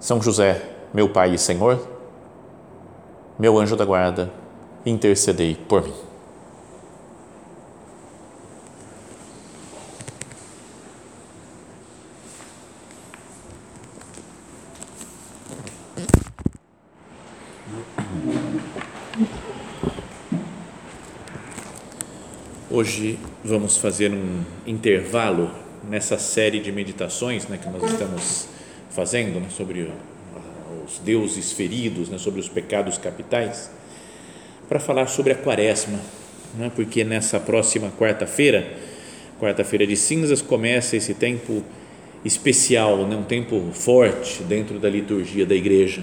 são José, meu Pai e Senhor, meu anjo da guarda, intercedei por mim. Hoje vamos fazer um intervalo nessa série de meditações né, que nós estamos fazendo né, sobre os deuses feridos, né, sobre os pecados capitais, para falar sobre a quaresma, né, porque nessa próxima quarta-feira, quarta-feira de cinzas, começa esse tempo especial, né, um tempo forte dentro da liturgia da igreja.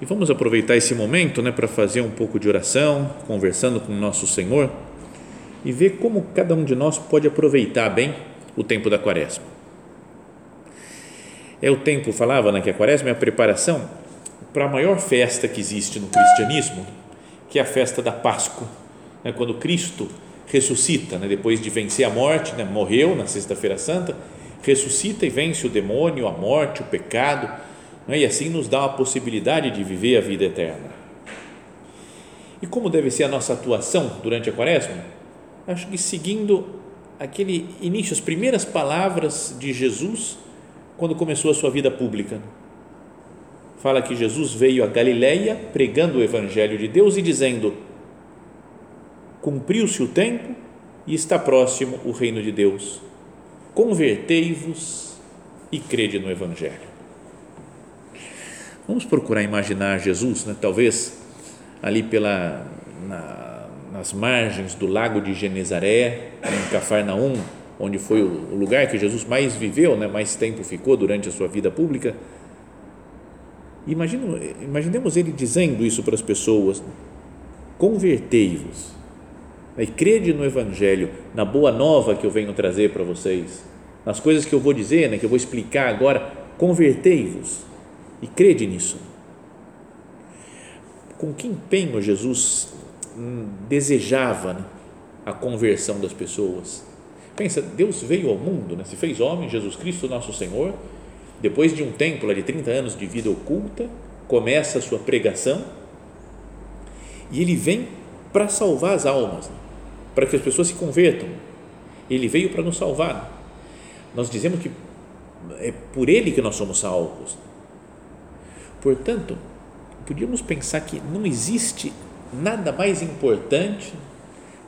E vamos aproveitar esse momento né, para fazer um pouco de oração, conversando com o nosso Senhor e ver como cada um de nós pode aproveitar bem o tempo da quaresma. É o tempo, falava né, que a quaresma é a preparação para a maior festa que existe no cristianismo, que é a festa da Páscoa, né, quando Cristo ressuscita, né, depois de vencer a morte, né, morreu na Sexta-feira Santa, ressuscita e vence o demônio, a morte, o pecado, né, e assim nos dá a possibilidade de viver a vida eterna. E como deve ser a nossa atuação durante a quaresma? Acho que seguindo aquele início, as primeiras palavras de Jesus quando começou a sua vida pública. Fala que Jesus veio a Galiléia pregando o evangelho de Deus e dizendo: Cumpriu-se o tempo e está próximo o reino de Deus. Convertei-vos e crede no evangelho. Vamos procurar imaginar Jesus, né? talvez ali pela na, nas margens do lago de Genezaré, em Cafarnaum, onde foi o lugar que Jesus mais viveu, né, mais tempo ficou durante a sua vida pública. Imagino, imaginemos ele dizendo isso para as pessoas: convertei-vos e crede no Evangelho, na boa nova que eu venho trazer para vocês, nas coisas que eu vou dizer, né, que eu vou explicar agora. Convertei-vos e crede nisso. Com que empenho Jesus hum, desejava né, a conversão das pessoas? Pensa, Deus veio ao mundo, né? se fez homem, Jesus Cristo, nosso Senhor, depois de um tempo, de 30 anos de vida oculta, começa a sua pregação e ele vem para salvar as almas, né? para que as pessoas se convertam. Ele veio para nos salvar. Nós dizemos que é por ele que nós somos salvos. Portanto, podíamos pensar que não existe nada mais importante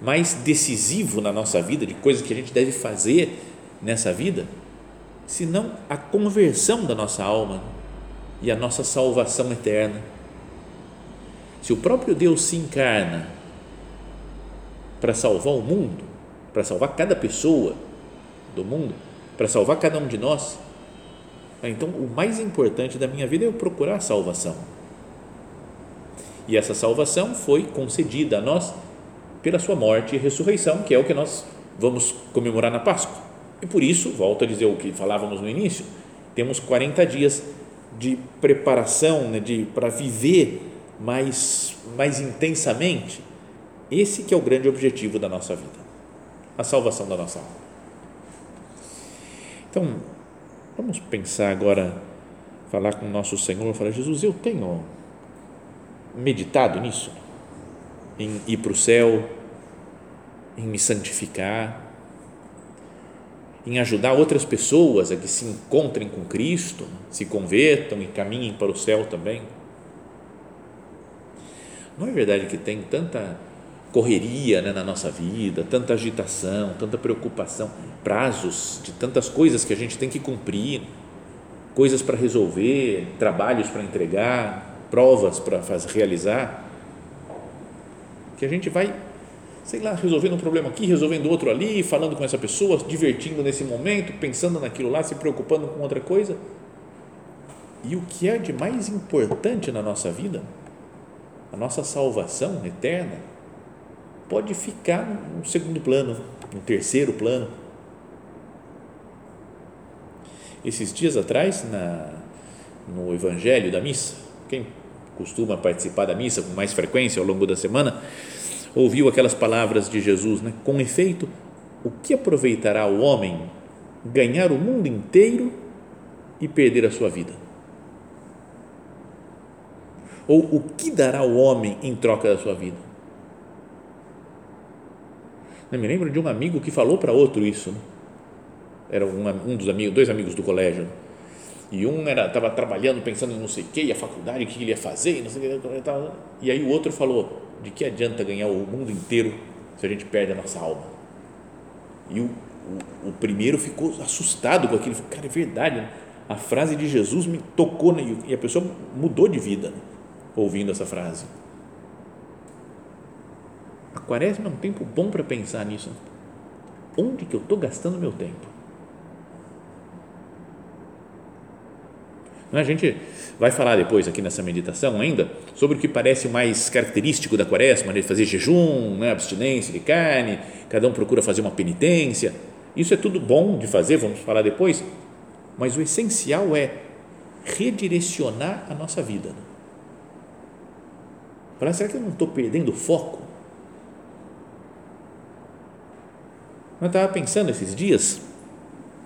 mais decisivo na nossa vida, de coisas que a gente deve fazer nessa vida, senão a conversão da nossa alma e a nossa salvação eterna. Se o próprio Deus se encarna para salvar o mundo, para salvar cada pessoa do mundo, para salvar cada um de nós, então o mais importante da minha vida é eu procurar a salvação. E essa salvação foi concedida a nós pela sua morte e ressurreição, que é o que nós vamos comemorar na Páscoa. E por isso, volto a dizer o que falávamos no início, temos 40 dias de preparação né, de, para viver mais, mais intensamente. Esse que é o grande objetivo da nossa vida, a salvação da nossa alma. Então, vamos pensar agora, falar com o nosso Senhor, falar, Jesus, eu tenho meditado nisso, em ir para o céu, em me santificar, em ajudar outras pessoas a que se encontrem com Cristo, se convertam e caminhem para o céu também. Não é verdade que tem tanta correria né, na nossa vida, tanta agitação, tanta preocupação, prazos de tantas coisas que a gente tem que cumprir, coisas para resolver, trabalhos para entregar, provas para realizar, que a gente vai sei lá, resolvendo um problema aqui, resolvendo outro ali, falando com essa pessoa, divertindo nesse momento, pensando naquilo lá, se preocupando com outra coisa. E o que é de mais importante na nossa vida, a nossa salvação eterna, pode ficar no segundo plano, no terceiro plano. Esses dias atrás, na, no Evangelho da Missa, quem costuma participar da missa com mais frequência ao longo da semana, ouviu aquelas palavras de Jesus, né? Com efeito, o que aproveitará o homem ganhar o mundo inteiro e perder a sua vida? Ou o que dará o homem em troca da sua vida? Eu me lembro de um amigo que falou para outro isso. Né? Era um, um, dos amigos, dois amigos do colégio. E um era estava trabalhando, pensando em não sei o que, a faculdade, o que ele ia fazer, não sei o que. E aí o outro falou: de que adianta ganhar o mundo inteiro se a gente perde a nossa alma? E o, o, o primeiro ficou assustado com aquilo. Cara, é verdade. Né? A frase de Jesus me tocou né? e a pessoa mudou de vida né? ouvindo essa frase. A quaresma é um tempo bom para pensar nisso. Onde que eu estou gastando meu tempo? A gente vai falar depois aqui nessa meditação ainda sobre o que parece mais característico da quaresma, de fazer jejum, né, abstinência de carne, cada um procura fazer uma penitência. Isso é tudo bom de fazer, vamos falar depois, mas o essencial é redirecionar a nossa vida. Falar, será que eu não estou perdendo foco? Eu estava pensando esses dias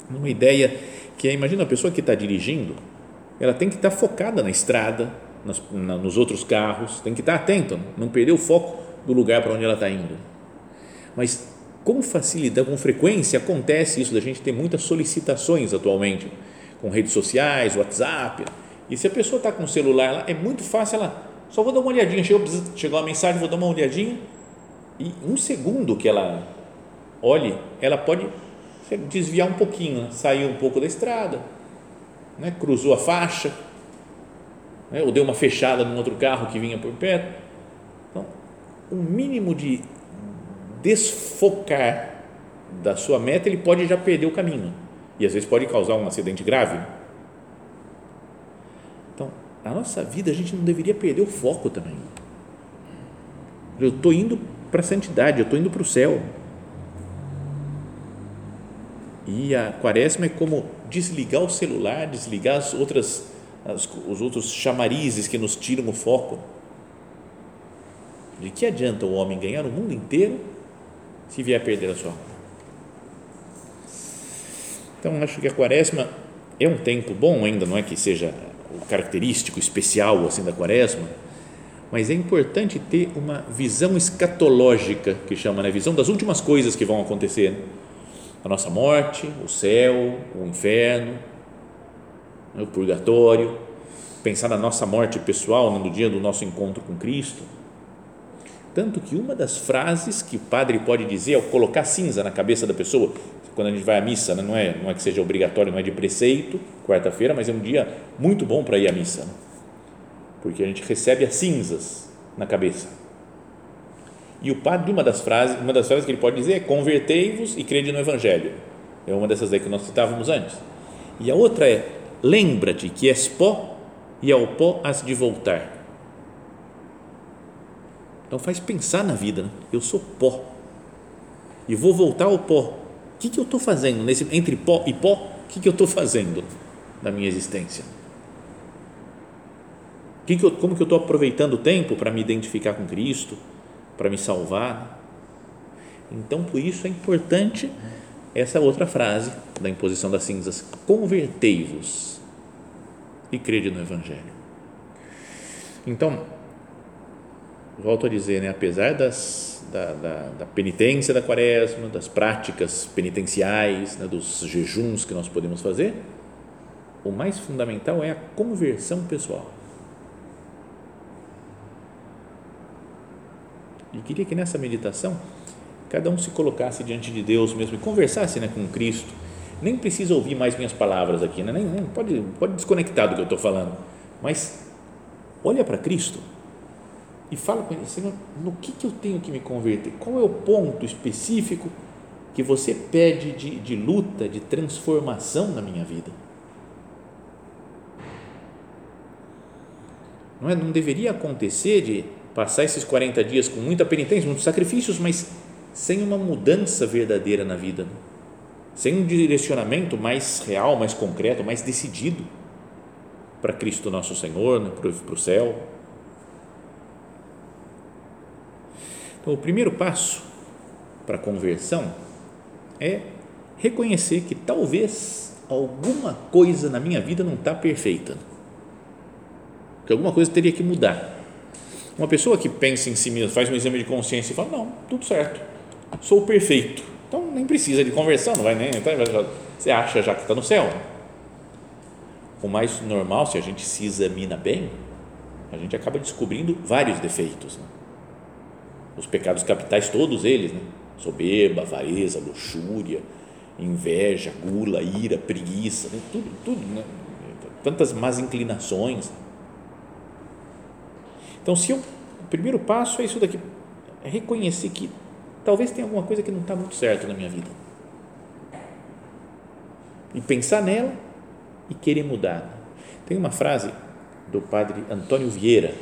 numa ideia que é, imagina a pessoa que está dirigindo, ela tem que estar focada na estrada, nos, na, nos outros carros, tem que estar atenta, não perder o foco do lugar para onde ela está indo. Mas com facilidade, com frequência acontece isso da gente ter muitas solicitações atualmente com redes sociais, WhatsApp. E se a pessoa está com o celular lá, é muito fácil ela só vou dar uma olhadinha, chegou, chegou a mensagem, vou dar uma olhadinha e um segundo que ela olhe, ela pode desviar um pouquinho, né? sair um pouco da estrada, né? cruzou a faixa, né? ou deu uma fechada num outro carro que vinha por perto. Então, um mínimo de desfocar da sua meta, ele pode já perder o caminho e às vezes pode causar um acidente grave. Então, a nossa vida a gente não deveria perder o foco também. Eu estou indo para a santidade, eu estou indo para o céu. E a quaresma é como desligar o celular, desligar as outras, as, os outros chamarizes que nos tiram o foco. De que adianta o homem ganhar o mundo inteiro se vier a perder a sua alma? Então, acho que a quaresma é um tempo bom, ainda não é que seja o característico, especial assim da quaresma, mas é importante ter uma visão escatológica, que chama, né? visão das últimas coisas que vão acontecer a nossa morte, o céu, o inferno, o purgatório, pensar na nossa morte pessoal, no dia do nosso encontro com Cristo. Tanto que uma das frases que o padre pode dizer ao colocar cinza na cabeça da pessoa, quando a gente vai à missa, né? não, é, não é que seja obrigatório, não é de preceito, quarta-feira, mas é um dia muito bom para ir à missa, né? porque a gente recebe as cinzas na cabeça e o padre, uma das frases, uma das frases que ele pode dizer é convertei-vos e crede no evangelho. É uma dessas aí que nós citávamos antes. E a outra é lembra-te que és pó e ao pó has de voltar. Então faz pensar na vida, né? eu sou pó e vou voltar ao pó. O que, que eu estou fazendo nesse entre pó e pó? O que, que eu estou fazendo na minha existência? Que que eu, como que eu estou aproveitando o tempo para me identificar com Cristo? Para me salvar. Então, por isso é importante essa outra frase da imposição das cinzas: convertei-vos e crede no Evangelho. Então, volto a dizer, né, apesar das, da, da, da, penitência da quaresma, das práticas penitenciais, né, dos jejuns que nós podemos fazer, o mais fundamental é a conversão pessoal E queria que nessa meditação cada um se colocasse diante de Deus mesmo e conversasse né, com Cristo. Nem precisa ouvir mais minhas palavras aqui, né? nem, nem pode, pode desconectar do que eu estou falando, mas olha para Cristo e fala com ele, Senhor, no que, que eu tenho que me converter? Qual é o ponto específico que você pede de, de luta, de transformação na minha vida? Não, é, não deveria acontecer de passar esses 40 dias com muita penitência, muitos sacrifícios, mas sem uma mudança verdadeira na vida, sem um direcionamento mais real, mais concreto, mais decidido para Cristo nosso Senhor, né, para o céu. Então, o primeiro passo para a conversão é reconhecer que talvez alguma coisa na minha vida não está perfeita, que alguma coisa teria que mudar. Uma pessoa que pensa em si mesma, faz um exame de consciência e fala: Não, tudo certo, sou perfeito, então nem precisa de conversão, não vai nem. Você acha já que está no céu. O mais normal, se a gente se examina bem, a gente acaba descobrindo vários defeitos. Né? Os pecados capitais, todos eles, né? soberba, avareza, luxúria, inveja, gula, ira, preguiça, né? tudo, tudo, né? tantas más inclinações. Então, se eu, o primeiro passo é isso daqui, é reconhecer que talvez tenha alguma coisa que não está muito certo na minha vida e pensar nela e querer mudar. Tem uma frase do padre Antônio Vieira,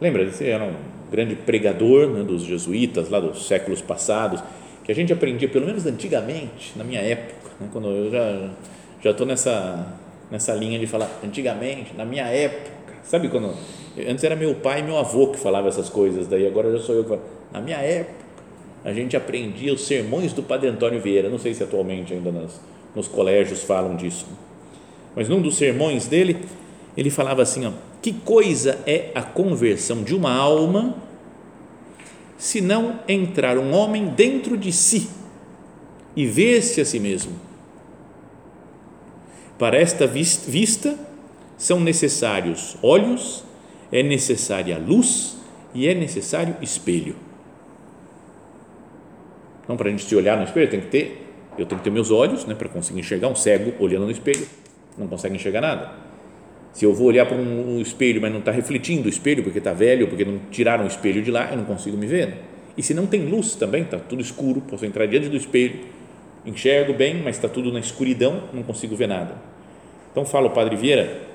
lembra? Ele era um grande pregador né, dos jesuítas lá dos séculos passados que a gente aprendia, pelo menos antigamente, na minha época, né, quando eu já já estou nessa nessa linha de falar antigamente, na minha época, sabe quando antes era meu pai e meu avô que falavam essas coisas, daí agora já sou eu que falo. Na minha época, a gente aprendia os sermões do Padre Antônio Vieira, não sei se atualmente ainda nas, nos colégios falam disso, mas num dos sermões dele, ele falava assim, ó, que coisa é a conversão de uma alma se não entrar um homem dentro de si e ver-se a si mesmo. Para esta vista são necessários olhos, é necessária luz e é necessário espelho. Então, para a gente se olhar no espelho, tem que ter, eu tenho que ter meus olhos, né, para conseguir enxergar um cego olhando no espelho, não consegue enxergar nada. Se eu vou olhar para um, espelho, mas não está refletindo o espelho porque está velho, porque não tiraram o espelho de lá, eu não consigo me ver. Né? E se não tem luz também, está tudo escuro, posso entrar diante do espelho, enxergo bem, mas está tudo na escuridão, não consigo ver nada. Então fala o Padre Vieira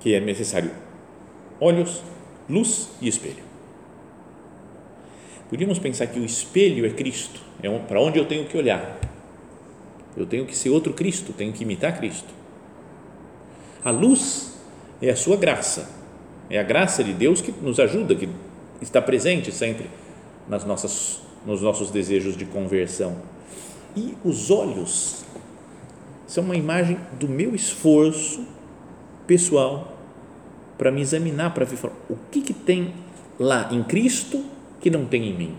que é necessário olhos, luz e espelho. Podíamos pensar que o espelho é Cristo, é para onde eu tenho que olhar. Eu tenho que ser outro Cristo, tenho que imitar Cristo. A luz é a sua graça, é a graça de Deus que nos ajuda, que está presente sempre nas nossas, nos nossos desejos de conversão. E os olhos são uma imagem do meu esforço pessoal para me examinar, para ver o que, que tem lá em Cristo que não tem em mim?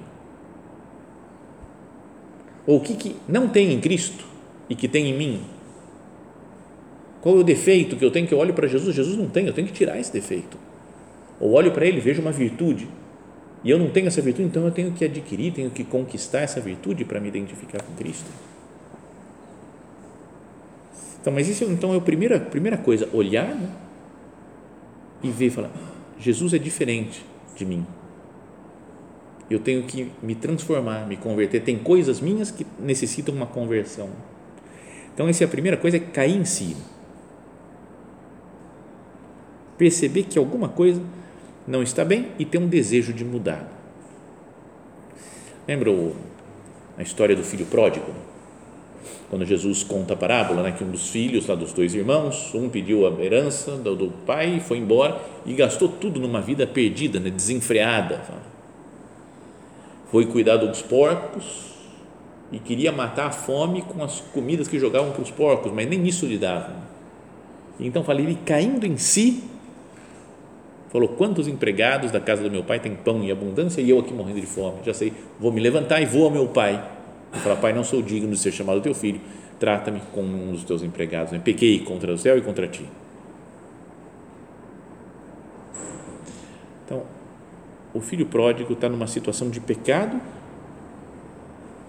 Ou o que, que não tem em Cristo e que tem em mim? Qual é o defeito que eu tenho que eu olho para Jesus? Jesus não tem, eu tenho que tirar esse defeito. Ou olho para ele, vejo uma virtude e eu não tenho essa virtude, então eu tenho que adquirir, tenho que conquistar essa virtude para me identificar com Cristo. Então, mas isso então é a primeira, primeira coisa, olhar né? e ver, falar, Jesus é diferente de mim. Eu tenho que me transformar, me converter. Tem coisas minhas que necessitam uma conversão. Então, essa é a primeira coisa, é cair em si. Perceber que alguma coisa não está bem e ter um desejo de mudar. Lembra a história do filho pródigo? Quando Jesus conta a parábola, né, que um dos filhos lá dos dois irmãos, um pediu a herança do, do pai, foi embora e gastou tudo numa vida perdida, né, desenfreada. Foi cuidar dos porcos e queria matar a fome com as comidas que jogavam para os porcos, mas nem isso lhe dava. Então falei, ele caindo em si, falou: Quantos empregados da casa do meu pai têm pão em abundância e eu aqui morrendo de fome? Já sei, vou me levantar e vou ao meu pai. Falar: Pai, não sou digno de ser chamado teu filho, trata-me como um dos teus empregados. Eu pequei contra o céu e contra ti. Então, o filho pródigo está numa situação de pecado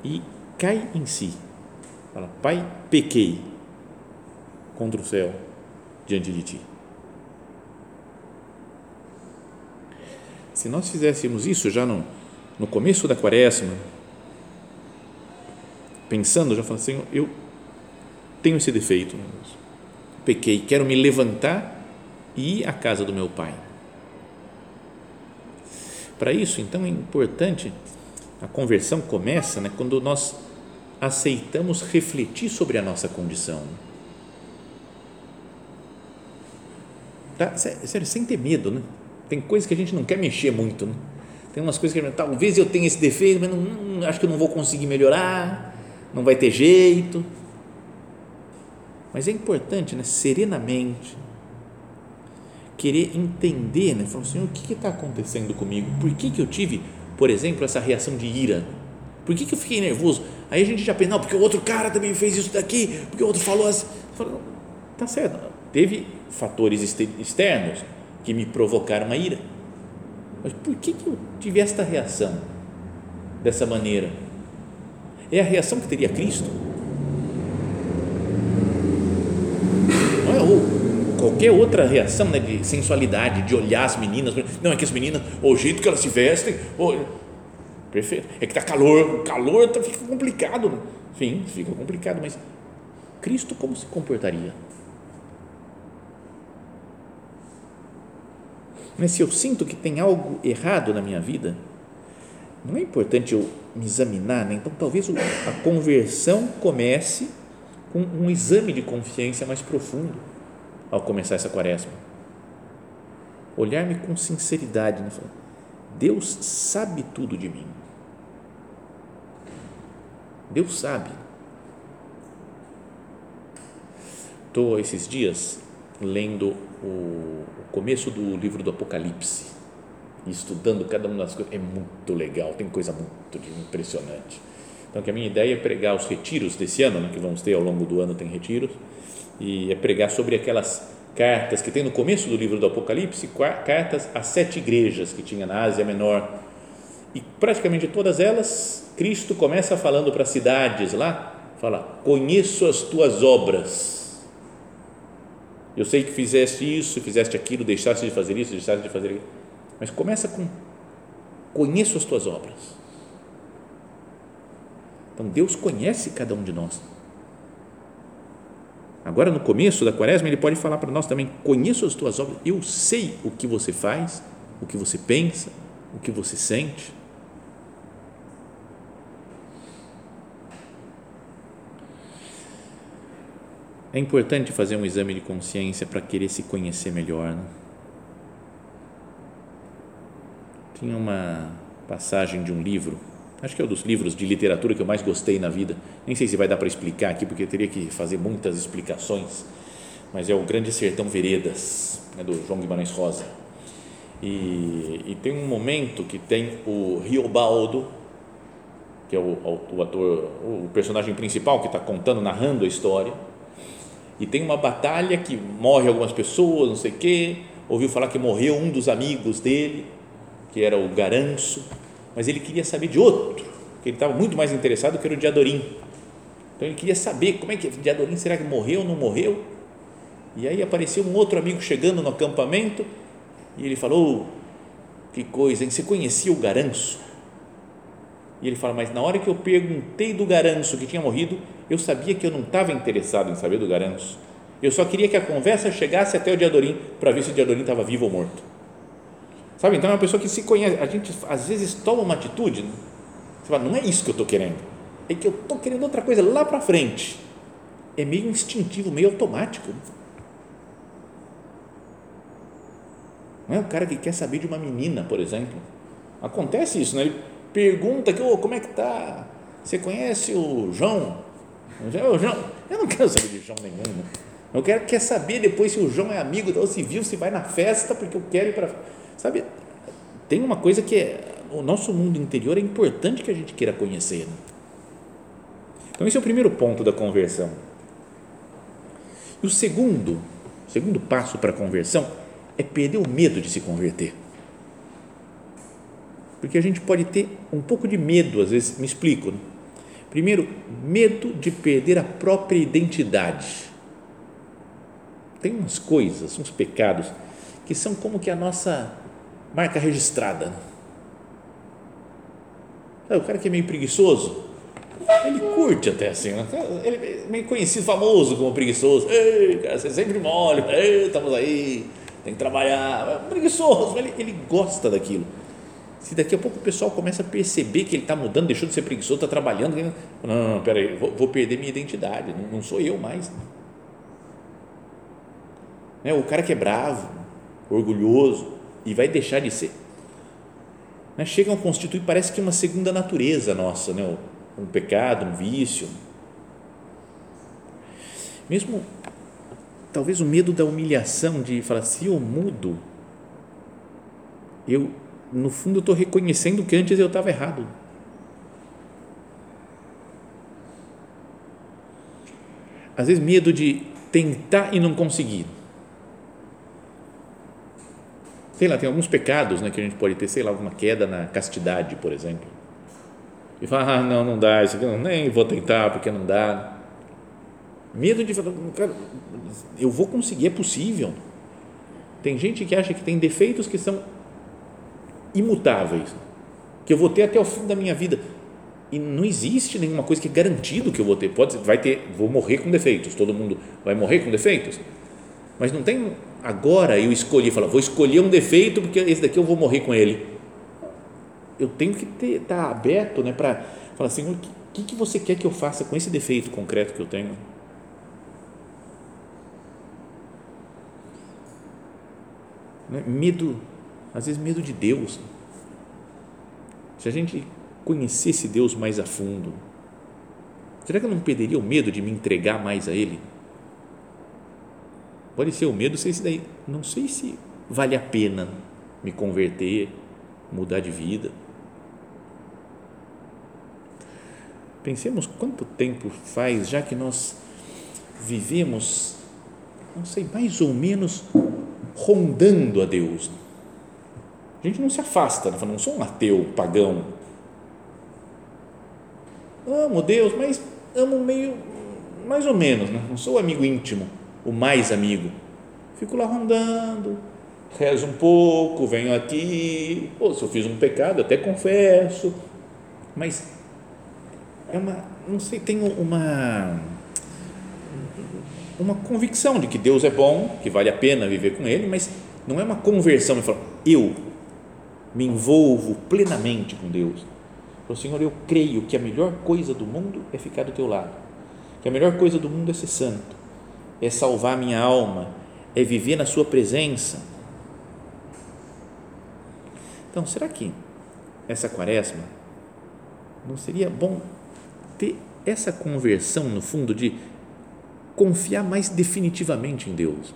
e cai em si. Fala: Pai, pequei contra o céu diante de ti. Se nós fizéssemos isso já no, no começo da quaresma, pensando, já falando assim, eu tenho esse defeito, pequei, quero me levantar e ir à casa do meu pai. Para isso, então, é importante, a conversão começa né, quando nós aceitamos refletir sobre a nossa condição. Tá? Sério, sem ter medo, né? Tem coisas que a gente não quer mexer muito, né? Tem umas coisas que talvez eu tenha esse defeito, mas não, acho que eu não vou conseguir melhorar, não vai ter jeito. Mas é importante, né, serenamente, querer entender, né, falar, Senhor, o que está acontecendo comigo? Por que, que eu tive, por exemplo, essa reação de ira? Por que, que eu fiquei nervoso? Aí a gente já pensa, não, porque o outro cara também fez isso daqui, porque o outro falou assim. Falo, tá certo, teve fatores externos que me provocaram a ira. Mas por que, que eu tive esta reação dessa maneira? É a reação que teria Cristo? Não é ou qualquer outra reação né, de sensualidade, de olhar as meninas. Não, é que as meninas, o jeito que elas se vestem. Ou, perfeito. É que está calor, o calor tá, fica complicado. Né? Sim, fica complicado, mas Cristo como se comportaria? Mas se eu sinto que tem algo errado na minha vida, não é importante eu me examinar, né? então talvez a conversão comece com um exame de consciência mais profundo ao começar essa quaresma. Olhar-me com sinceridade, né? Deus sabe tudo de mim. Deus sabe. Estou esses dias lendo o começo do livro do Apocalipse estudando cada uma das coisas. É muito legal, tem coisa muito impressionante. Então, que a minha ideia é pregar os retiros desse ano, né, que vamos ter ao longo do ano, tem retiros, e é pregar sobre aquelas cartas que tem no começo do livro do Apocalipse, cartas a sete igrejas que tinha na Ásia Menor. E praticamente todas elas, Cristo começa falando para cidades lá, fala: Conheço as tuas obras. Eu sei que fizeste isso, fizeste aquilo, deixaste de fazer isso, deixaste de fazer aquilo. Mas começa com: Conheço as tuas obras. Então Deus conhece cada um de nós. Agora, no começo da quaresma, Ele pode falar para nós também: conheço as tuas obras, eu sei o que você faz, o que você pensa, o que você sente. É importante fazer um exame de consciência para querer se conhecer melhor. Né? Tinha uma passagem de um livro acho que é um dos livros de literatura que eu mais gostei na vida. Nem sei se vai dar para explicar aqui, porque teria que fazer muitas explicações, mas é o Grande Sertão Veredas, né, do João Guimarães Rosa. E, e, tem um momento que tem o Riobaldo, que é o, o ator, o personagem principal que está contando, narrando a história, e tem uma batalha que morre algumas pessoas, não sei o quê, ouviu falar que morreu um dos amigos dele, que era o Garanço, mas ele queria saber de outro, que ele estava muito mais interessado que era o Diadorim. Então ele queria saber como é que Diadorim será que morreu ou não morreu? E aí apareceu um outro amigo chegando no acampamento e ele falou: oh, que coisa, hein? você conhecia o Garanço? E ele fala: mas na hora que eu perguntei do Garanço que tinha morrido, eu sabia que eu não estava interessado em saber do Garanço. Eu só queria que a conversa chegasse até o Diadorim para ver se o Diadorim estava vivo ou morto. Sabe? Então é uma pessoa que se conhece. A gente às vezes toma uma atitude, você fala, não é isso que eu estou querendo, é que eu estou querendo outra coisa lá para frente. É meio instintivo, meio automático. Não é o cara que quer saber de uma menina, por exemplo. Acontece isso, né? Ele pergunta que, oh, como é que tá? Você conhece o João? O João, eu não quero saber de João nenhum. Né? Eu quero quer saber depois se o João é amigo ou se viu, se vai na festa, porque eu quero ir para Sabe, tem uma coisa que é, o nosso mundo interior é importante que a gente queira conhecer. Né? Então, esse é o primeiro ponto da conversão. E o segundo, segundo passo para a conversão é perder o medo de se converter. Porque a gente pode ter um pouco de medo, às vezes, me explico. Né? Primeiro, medo de perder a própria identidade. Tem umas coisas, uns pecados, que são como que a nossa marca registrada. o cara que é meio preguiçoso, ele curte até assim, né? ele é meio conhecido, famoso como preguiçoso. Ei, cara, você sempre mole, Ei, estamos aí, tem que trabalhar. É preguiçoso, ele, ele gosta daquilo. Se daqui a pouco o pessoal começa a perceber que ele está mudando, deixou de ser preguiçoso, está trabalhando, não, não, não peraí, vou, vou perder minha identidade, não, não sou eu mais. Né? O cara que é bravo, orgulhoso e vai deixar de ser. Né? Chegam a constituir, parece que uma segunda natureza nossa, né? um pecado, um vício. Mesmo, talvez o medo da humilhação, de falar, se eu mudo, eu, no fundo, estou reconhecendo que antes eu estava errado. Às vezes, medo de tentar e não conseguir. Sei lá, tem alguns pecados né, que a gente pode ter, sei lá, uma queda na castidade, por exemplo. E fala, ah, não, não dá, isso aqui não, nem vou tentar porque não dá. Medo de falar, cara, eu vou conseguir, é possível. Tem gente que acha que tem defeitos que são imutáveis, que eu vou ter até o fim da minha vida. E não existe nenhuma coisa que é garantido que eu vou ter. Pode, vai ter, vou morrer com defeitos. Todo mundo vai morrer com defeitos. Mas não tem agora eu escolhi, falar, vou escolher um defeito porque esse daqui eu vou morrer com ele. Eu tenho que estar tá aberto, né, para falar assim, o que, que você quer que eu faça com esse defeito concreto que eu tenho? Né? Medo, às vezes medo de Deus. Se a gente conhecesse Deus mais a fundo, será que eu não perderia o medo de me entregar mais a Ele? Pode ser o medo, sei se daí, não sei se vale a pena me converter, mudar de vida. Pensemos quanto tempo faz já que nós vivemos, não sei, mais ou menos rondando a Deus. A gente não se afasta, né? não sou um ateu pagão. Amo Deus, mas amo meio, mais ou menos, né? não sou amigo íntimo, o mais amigo. Fico lá rondando, rezo um pouco, venho aqui, ou se eu fiz um pecado, até confesso, mas é uma, não sei, tenho uma uma convicção de que Deus é bom, que vale a pena viver com Ele, mas não é uma conversão, falo, eu me envolvo plenamente com Deus. Falo, Senhor, eu creio que a melhor coisa do mundo é ficar do teu lado, que a melhor coisa do mundo é ser santo, é salvar minha alma, é viver na Sua presença. Então, será que essa quaresma não seria bom ter essa conversão, no fundo, de confiar mais definitivamente em Deus.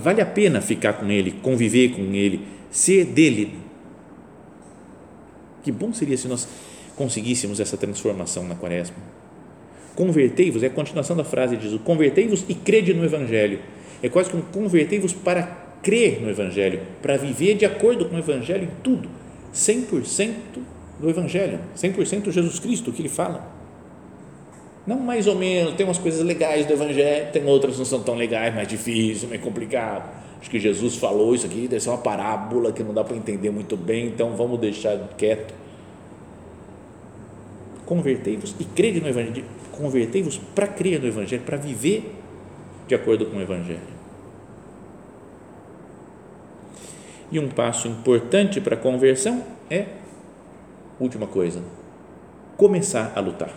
Vale a pena ficar com Ele, conviver com Ele, ser dele. Que bom seria se nós conseguíssemos essa transformação na quaresma. Convertei-vos, é a continuação da frase de Jesus, convertei-vos e crede no Evangelho. É quase como convertei-vos para crer no Evangelho, para viver de acordo com o Evangelho em tudo, 100% do Evangelho, 100% Jesus Cristo, que ele fala. Não mais ou menos, tem umas coisas legais do Evangelho, tem outras que não são tão legais, mais difícil, mais complicado. Acho que Jesus falou isso aqui, deve ser uma parábola que não dá para entender muito bem, então vamos deixar quieto. Convertei-vos e crede no Evangelho. Convertei-vos para crer no Evangelho, para viver de acordo com o Evangelho. E um passo importante para a conversão é última coisa, começar a lutar.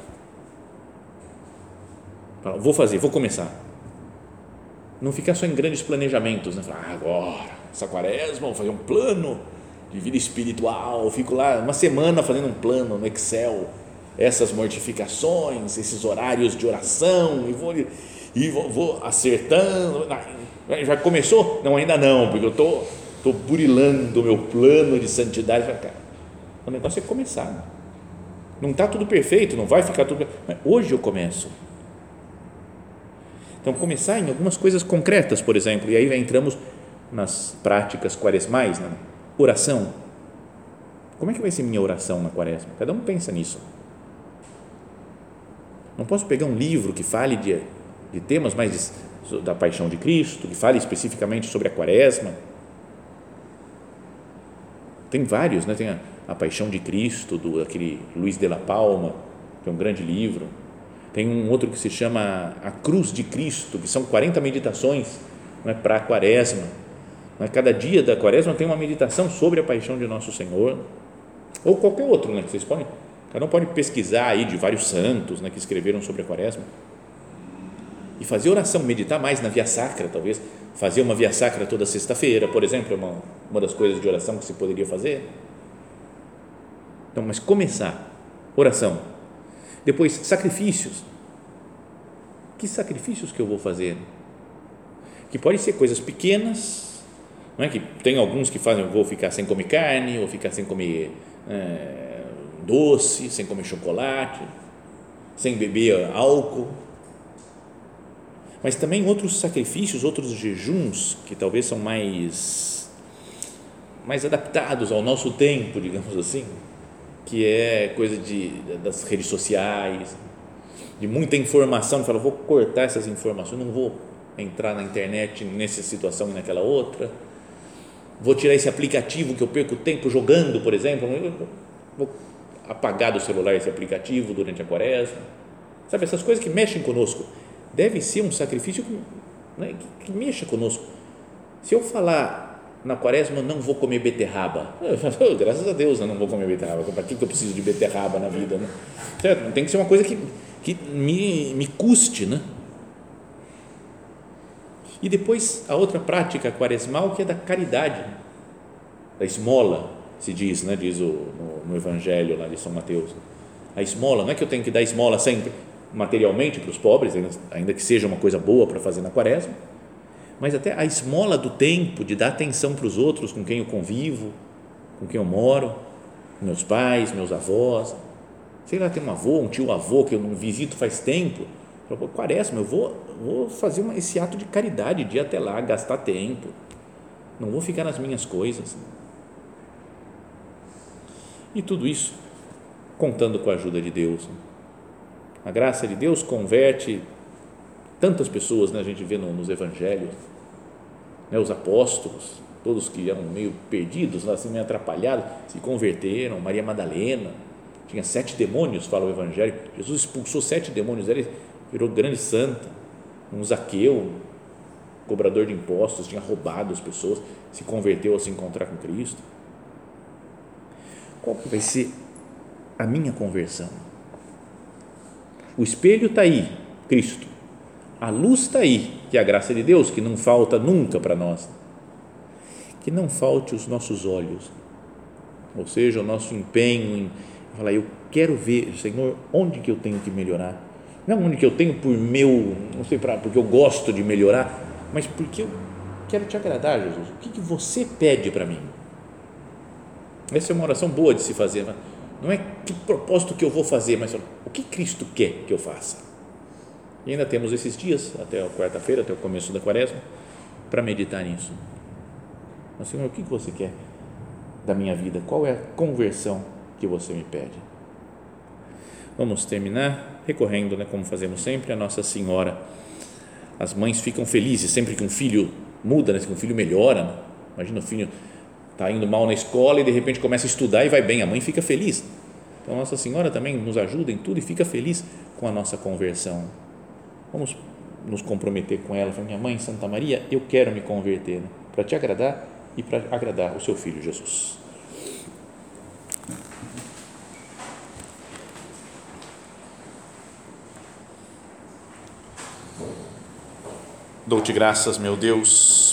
Vou fazer, vou começar. Não ficar só em grandes planejamentos, né? Falar, ah, agora, essa quaresma, vou fazer um plano de vida espiritual, fico lá uma semana fazendo um plano no Excel, essas mortificações, esses horários de oração, e vou, e vou, vou acertando. Já começou? Não, ainda não, porque eu estou tô, tô burilando o meu plano de santidade. O negócio é começar. Não está tudo perfeito, não vai ficar tudo. Mas hoje eu começo. Então, começar em algumas coisas concretas, por exemplo, e aí entramos nas práticas quaresmais, né? oração. Como é que vai ser minha oração na quaresma? Cada um pensa nisso. Não posso pegar um livro que fale de, de temas mais de, da paixão de Cristo, que fale especificamente sobre a quaresma. Tem vários, né? Tem a, a Paixão de Cristo, do aquele Luiz de la Palma, que é um grande livro. Tem um outro que se chama A Cruz de Cristo, que são 40 meditações é, para a quaresma. Né? Cada dia da quaresma tem uma meditação sobre a paixão de nosso Senhor, ou qualquer outro, né, que vocês podem, cada um pode pesquisar aí de vários santos né, que escreveram sobre a quaresma e fazer oração, meditar mais na via sacra, talvez, fazer uma via sacra toda sexta-feira, por exemplo, é uma, uma das coisas de oração que se poderia fazer. Então, mas começar, oração. Depois, sacrifícios. Que sacrifícios que eu vou fazer? Que podem ser coisas pequenas, não é? que tem alguns que fazem, vou ficar sem comer carne, ou ficar sem comer é, doce, sem comer chocolate, sem beber álcool. Mas também outros sacrifícios, outros jejuns que talvez são mais mais adaptados ao nosso tempo, digamos assim, que é coisa de das redes sociais, de muita informação, fala, vou cortar essas informações, não vou entrar na internet nessa situação e naquela outra. Vou tirar esse aplicativo que eu perco tempo jogando, por exemplo, vou apagar do celular esse aplicativo durante a quaresma. Sabe, essas coisas que mexem conosco deve ser um sacrifício que, né, que, que mexa conosco. Se eu falar na quaresma, não vou comer beterraba, graças a Deus eu não vou comer beterraba, para que, que eu preciso de beterraba na vida? Né? Certo? Tem que ser uma coisa que, que me, me custe, né? E depois a outra prática quaresmal que é da caridade, da esmola, se diz, né? diz o, no, no Evangelho lá de São Mateus. A esmola, não é que eu tenho que dar esmola sempre, materialmente para os pobres, ainda que seja uma coisa boa para fazer na quaresma, mas até a esmola do tempo de dar atenção para os outros com quem eu convivo, com quem eu moro, meus pais, meus avós, sei lá, tem um avô, um tio avô que eu não visito faz tempo, eu falo, quaresma, eu vou, vou fazer uma, esse ato de caridade, de ir até lá, gastar tempo, não vou ficar nas minhas coisas. E tudo isso contando com a ajuda de Deus. A graça de Deus converte tantas pessoas, né, a gente vê no, nos evangelhos, né, os apóstolos, todos que eram meio perdidos, assim, meio atrapalhados, se converteram. Maria Madalena, tinha sete demônios, fala o evangelho. Jesus expulsou sete demônios, ele virou grande santa. Um Zaqueu, cobrador de impostos, tinha roubado as pessoas, se converteu ao se encontrar com Cristo. Qual que vai ser a minha conversão? O espelho está aí, Cristo. A luz está aí, que é a graça de Deus, que não falta nunca para nós. Que não falte os nossos olhos, ou seja, o nosso empenho em falar, eu quero ver, Senhor, onde que eu tenho que melhorar. Não onde que eu tenho por meu, não sei, para, porque eu gosto de melhorar, mas porque eu quero te agradar, Jesus. O que, que você pede para mim? Essa é uma oração boa de se fazer. Não é que propósito que eu vou fazer, mas o que Cristo quer que eu faça. E ainda temos esses dias, até a quarta-feira, até o começo da quaresma, para meditar nisso. Mas, Senhor, o que você quer da minha vida? Qual é a conversão que você me pede? Vamos terminar recorrendo, né, como fazemos sempre, a Nossa Senhora. As mães ficam felizes sempre que um filho muda, né, que um filho melhora. Né? Imagina o filho está indo mal na escola e de repente começa a estudar e vai bem, a mãe fica feliz. Então, Nossa Senhora também nos ajuda em tudo e fica feliz com a nossa conversão. Vamos nos comprometer com ela, minha mãe Santa Maria, eu quero me converter né? para te agradar e para agradar o seu filho Jesus. Dou-te graças, meu Deus,